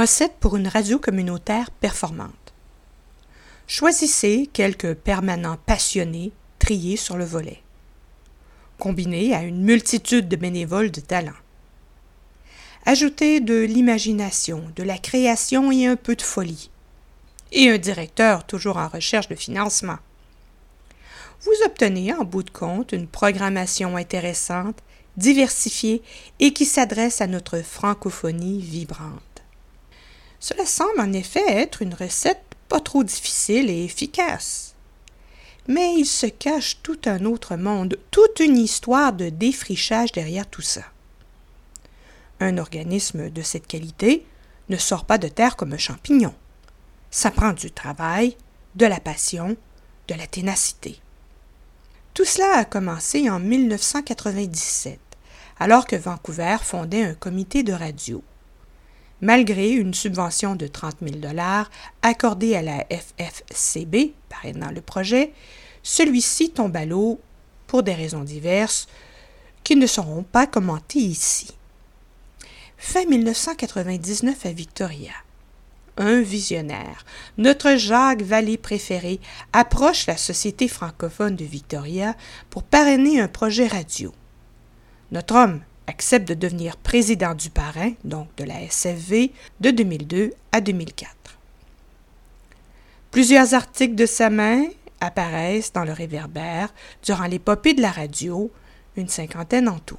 Recette pour une radio communautaire performante. Choisissez quelques permanents passionnés triés sur le volet, combinés à une multitude de bénévoles de talent. Ajoutez de l'imagination, de la création et un peu de folie. Et un directeur toujours en recherche de financement. Vous obtenez en bout de compte une programmation intéressante, diversifiée et qui s'adresse à notre francophonie vibrante. Cela semble en effet être une recette pas trop difficile et efficace. Mais il se cache tout un autre monde, toute une histoire de défrichage derrière tout ça. Un organisme de cette qualité ne sort pas de terre comme un champignon. Ça prend du travail, de la passion, de la ténacité. Tout cela a commencé en 1997, alors que Vancouver fondait un comité de radio. Malgré une subvention de 30 000 dollars accordée à la FFCB, parrainant le projet, celui-ci tombe à l'eau pour des raisons diverses qui ne seront pas commentées ici. Fin 1999 à Victoria. Un visionnaire, notre Jacques Vallée préféré, approche la Société francophone de Victoria pour parrainer un projet radio. Notre homme accepte de devenir président du parrain, donc de la SFV, de 2002 à 2004. Plusieurs articles de sa main apparaissent dans le réverbère durant l'épopée de la radio, une cinquantaine en tout.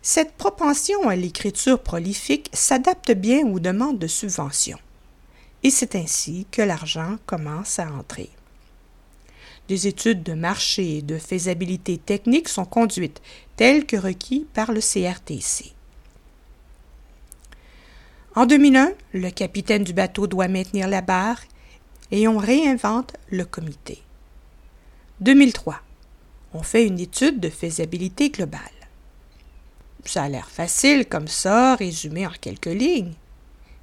Cette propension à l'écriture prolifique s'adapte bien aux demandes de subventions, et c'est ainsi que l'argent commence à entrer. Des études de marché et de faisabilité technique sont conduites, telles que requis par le CRTC. En 2001, le capitaine du bateau doit maintenir la barre et on réinvente le comité. 2003, on fait une étude de faisabilité globale. Ça a l'air facile comme ça, résumé en quelques lignes.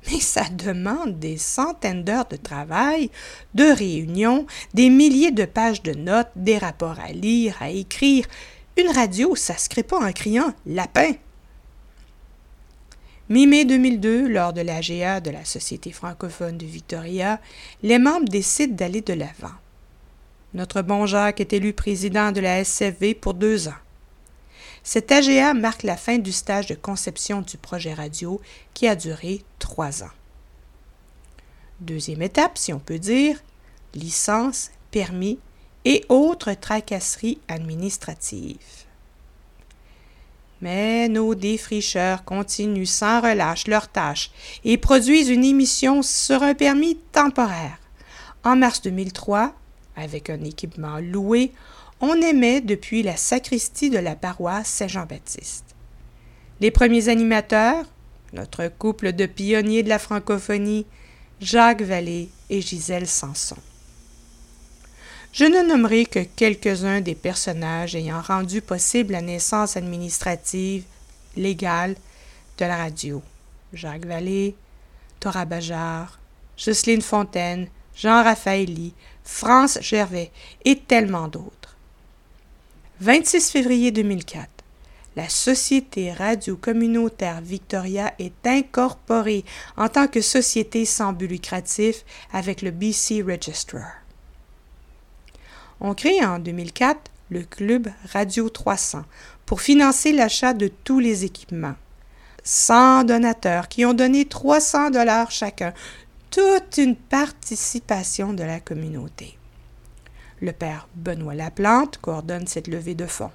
Mais ça demande des centaines d'heures de travail, de réunions, des milliers de pages de notes, des rapports à lire, à écrire. Une radio, ça se crée pas en criant lapin. Mi-mai 2002, lors de l'AGA de la Société francophone de Victoria, les membres décident d'aller de l'avant. Notre bon Jacques est élu président de la SFV pour deux ans. Cet AGA marque la fin du stage de conception du projet radio qui a duré trois ans. Deuxième étape, si on peut dire, licence, permis et autres tracasseries administratives. Mais nos défricheurs continuent sans relâche leurs tâches et produisent une émission sur un permis temporaire. En mars 2003, avec un équipement loué, on aimait depuis la sacristie de la paroisse Saint-Jean-Baptiste. Les premiers animateurs, notre couple de pionniers de la francophonie, Jacques Vallée et Gisèle Sanson. Je ne nommerai que quelques-uns des personnages ayant rendu possible la naissance administrative, légale, de la radio. Jacques Vallée, Thora Bajard, Jocelyne Fontaine, Jean Raffaelli, France Gervais et tellement d'autres. 26 février 2004. La Société radio communautaire Victoria est incorporée en tant que société sans but lucratif avec le BC Registrar. On crée en 2004 le Club Radio 300 pour financer l'achat de tous les équipements. 100 donateurs qui ont donné 300 dollars chacun, toute une participation de la communauté. Le père Benoît Laplante coordonne cette levée de fonds.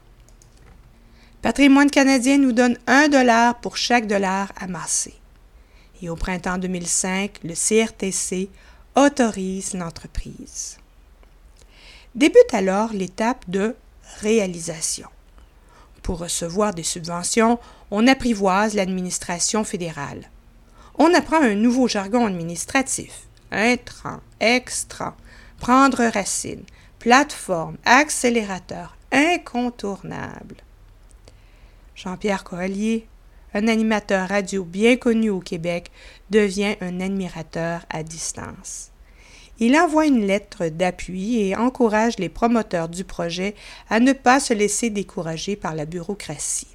Patrimoine canadien nous donne un dollar pour chaque dollar amassé. Et au printemps 2005, le CRTC autorise l'entreprise. Débute alors l'étape de réalisation. Pour recevoir des subventions, on apprivoise l'administration fédérale. On apprend un nouveau jargon administratif, intrant, extra, prendre racine, plateforme, accélérateur incontournable. Jean-Pierre Coallier, un animateur radio bien connu au Québec, devient un admirateur à distance. Il envoie une lettre d'appui et encourage les promoteurs du projet à ne pas se laisser décourager par la bureaucratie.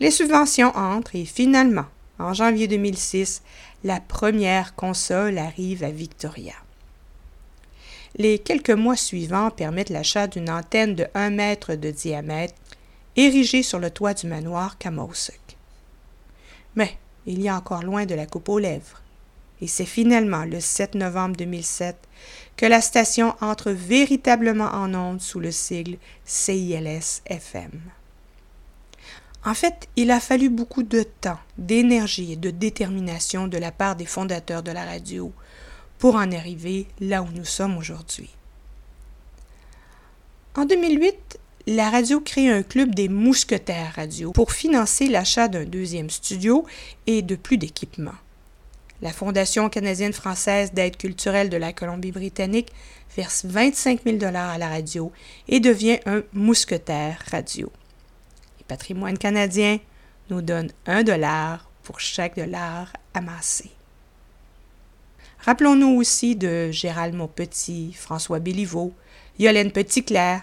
Les subventions entrent et finalement, en janvier 2006, la première console arrive à Victoria. Les quelques mois suivants permettent l'achat d'une antenne de 1 mètre de diamètre érigée sur le toit du manoir Kamosuk. Mais il y a encore loin de la coupe aux lèvres. Et c'est finalement le 7 novembre 2007 que la station entre véritablement en onde sous le sigle CILS-FM. En fait, il a fallu beaucoup de temps, d'énergie et de détermination de la part des fondateurs de la radio pour en arriver là où nous sommes aujourd'hui. En 2008, la radio crée un club des mousquetaires radio pour financer l'achat d'un deuxième studio et de plus d'équipements. La Fondation canadienne-française d'aide culturelle de la Colombie-Britannique verse 25 000 à la radio et devient un mousquetaire radio. Patrimoine canadien nous donne un dollar pour chaque dollar amassé. Rappelons-nous aussi de Gérald Maupetit, François Béliveau, Yolène Petitclerc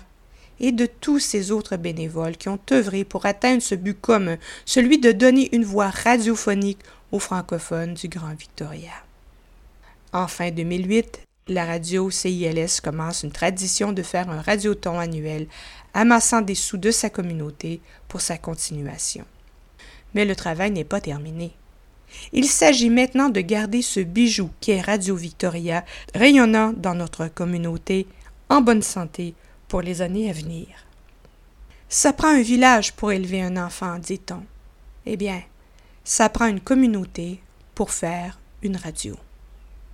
et de tous ces autres bénévoles qui ont œuvré pour atteindre ce but commun, celui de donner une voix radiophonique aux francophones du Grand Victoria. En fin 2008, la radio CILS commence une tradition de faire un radioton annuel amassant des sous de sa communauté pour sa continuation. Mais le travail n'est pas terminé. Il s'agit maintenant de garder ce bijou qu'est Radio Victoria rayonnant dans notre communauté en bonne santé pour les années à venir. Ça prend un village pour élever un enfant, dit-on. Eh bien, ça prend une communauté pour faire une radio.